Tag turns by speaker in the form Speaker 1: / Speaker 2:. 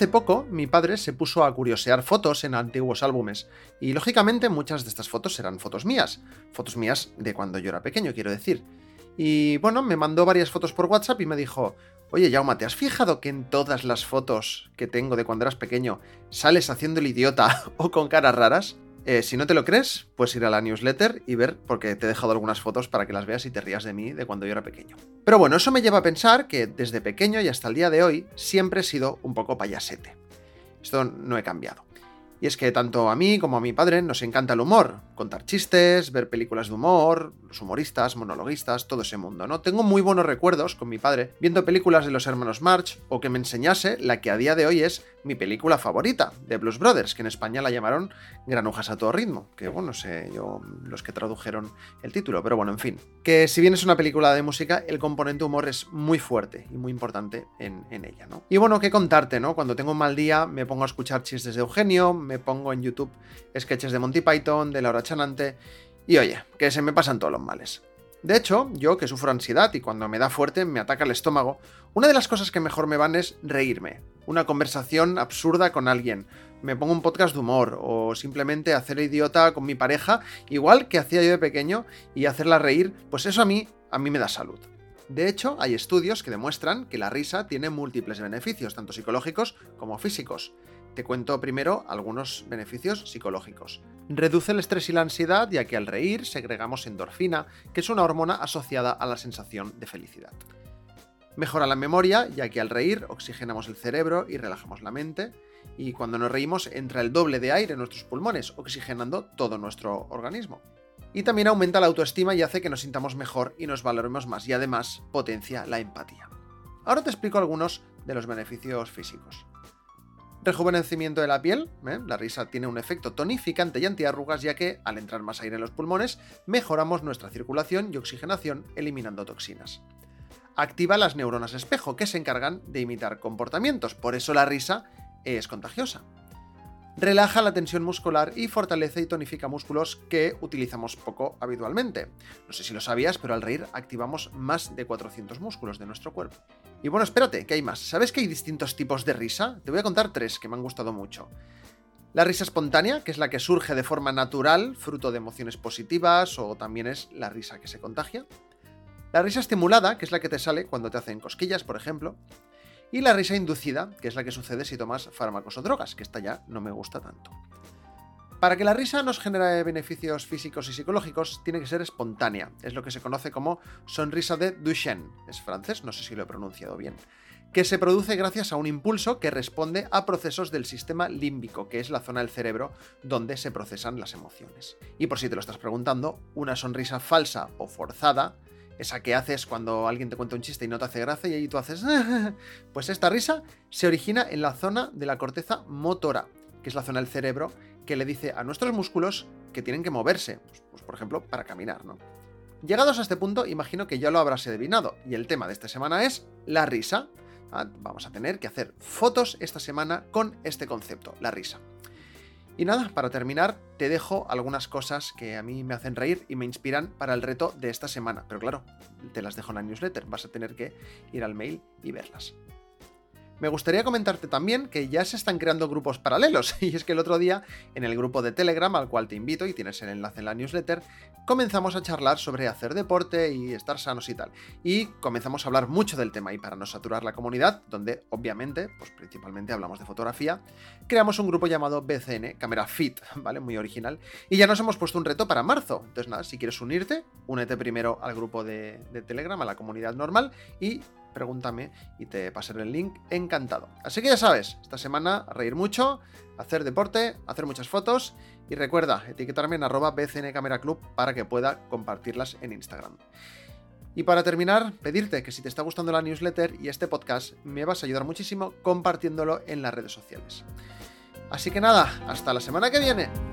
Speaker 1: Hace poco mi padre se puso a curiosear fotos en antiguos álbumes y lógicamente muchas de estas fotos eran fotos mías, fotos mías de cuando yo era pequeño, quiero decir. Y bueno, me mandó varias fotos por WhatsApp y me dijo, oye Jauma, ¿te has fijado que en todas las fotos que tengo de cuando eras pequeño sales haciendo el idiota o con caras raras? Eh, si no te lo crees, puedes ir a la newsletter y ver, porque te he dejado algunas fotos para que las veas y te rías de mí de cuando yo era pequeño. Pero bueno, eso me lleva a pensar que desde pequeño y hasta el día de hoy siempre he sido un poco payasete. Esto no he cambiado. Y es que tanto a mí como a mi padre nos encanta el humor, contar chistes, ver películas de humor, los humoristas, monologuistas, todo ese mundo, ¿no? Tengo muy buenos recuerdos con mi padre viendo películas de los hermanos March o que me enseñase la que a día de hoy es mi película favorita, de Blues Brothers, que en España la llamaron Granujas a todo ritmo, que bueno, no sé yo los que tradujeron el título, pero bueno, en fin. Que si bien es una película de música, el componente humor es muy fuerte y muy importante en, en ella, ¿no? Y bueno, qué contarte, ¿no? Cuando tengo un mal día me pongo a escuchar chistes de Eugenio, me pongo en YouTube sketches de Monty Python, de Laura Chanante, y oye, que se me pasan todos los males. De hecho, yo que sufro ansiedad y cuando me da fuerte me ataca el estómago, una de las cosas que mejor me van es reírme. Una conversación absurda con alguien. Me pongo un podcast de humor o simplemente hacer idiota con mi pareja, igual que hacía yo de pequeño, y hacerla reír, pues eso a mí, a mí me da salud. De hecho, hay estudios que demuestran que la risa tiene múltiples beneficios, tanto psicológicos como físicos. Te cuento primero algunos beneficios psicológicos. Reduce el estrés y la ansiedad, ya que al reír segregamos endorfina, que es una hormona asociada a la sensación de felicidad. Mejora la memoria, ya que al reír oxigenamos el cerebro y relajamos la mente, y cuando nos reímos entra el doble de aire en nuestros pulmones, oxigenando todo nuestro organismo. Y también aumenta la autoestima y hace que nos sintamos mejor y nos valoremos más, y además potencia la empatía. Ahora te explico algunos de los beneficios físicos. Rejuvenecimiento de la piel. ¿eh? La risa tiene un efecto tonificante y antiarrugas ya que, al entrar más aire en los pulmones, mejoramos nuestra circulación y oxigenación eliminando toxinas. Activa las neuronas espejo que se encargan de imitar comportamientos, por eso la risa es contagiosa. Relaja la tensión muscular y fortalece y tonifica músculos que utilizamos poco habitualmente. No sé si lo sabías, pero al reír activamos más de 400 músculos de nuestro cuerpo. Y bueno, espérate, que hay más. ¿Sabes que hay distintos tipos de risa? Te voy a contar tres que me han gustado mucho. La risa espontánea, que es la que surge de forma natural, fruto de emociones positivas, o también es la risa que se contagia. La risa estimulada, que es la que te sale cuando te hacen cosquillas, por ejemplo. Y la risa inducida, que es la que sucede si tomas fármacos o drogas, que esta ya no me gusta tanto. Para que la risa nos genere beneficios físicos y psicológicos, tiene que ser espontánea. Es lo que se conoce como sonrisa de Duchenne. Es francés, no sé si lo he pronunciado bien. Que se produce gracias a un impulso que responde a procesos del sistema límbico, que es la zona del cerebro donde se procesan las emociones. Y por si te lo estás preguntando, una sonrisa falsa o forzada esa que haces cuando alguien te cuenta un chiste y no te hace gracia y ahí tú haces... pues esta risa se origina en la zona de la corteza motora, que es la zona del cerebro que le dice a nuestros músculos que tienen que moverse, pues, pues, por ejemplo, para caminar, ¿no? Llegados a este punto, imagino que ya lo habrás adivinado, y el tema de esta semana es la risa. Ah, vamos a tener que hacer fotos esta semana con este concepto, la risa. Y nada, para terminar, te dejo algunas cosas que a mí me hacen reír y me inspiran para el reto de esta semana. Pero claro, te las dejo en la newsletter, vas a tener que ir al mail y verlas. Me gustaría comentarte también que ya se están creando grupos paralelos, y es que el otro día, en el grupo de Telegram, al cual te invito y tienes el enlace en la newsletter, comenzamos a charlar sobre hacer deporte y estar sanos y tal. Y comenzamos a hablar mucho del tema, y para no saturar la comunidad, donde obviamente, pues principalmente hablamos de fotografía, creamos un grupo llamado BCN Camera Fit, ¿vale? Muy original. Y ya nos hemos puesto un reto para marzo. Entonces nada, si quieres unirte, únete primero al grupo de, de Telegram, a la comunidad normal, y pregúntame y te pasaré el link encantado. Así que ya sabes, esta semana reír mucho, hacer deporte, hacer muchas fotos y recuerda etiquetarme en arroba BCN Camera Club para que pueda compartirlas en Instagram. Y para terminar, pedirte que si te está gustando la newsletter y este podcast, me vas a ayudar muchísimo compartiéndolo en las redes sociales. Así que nada, hasta la semana que viene.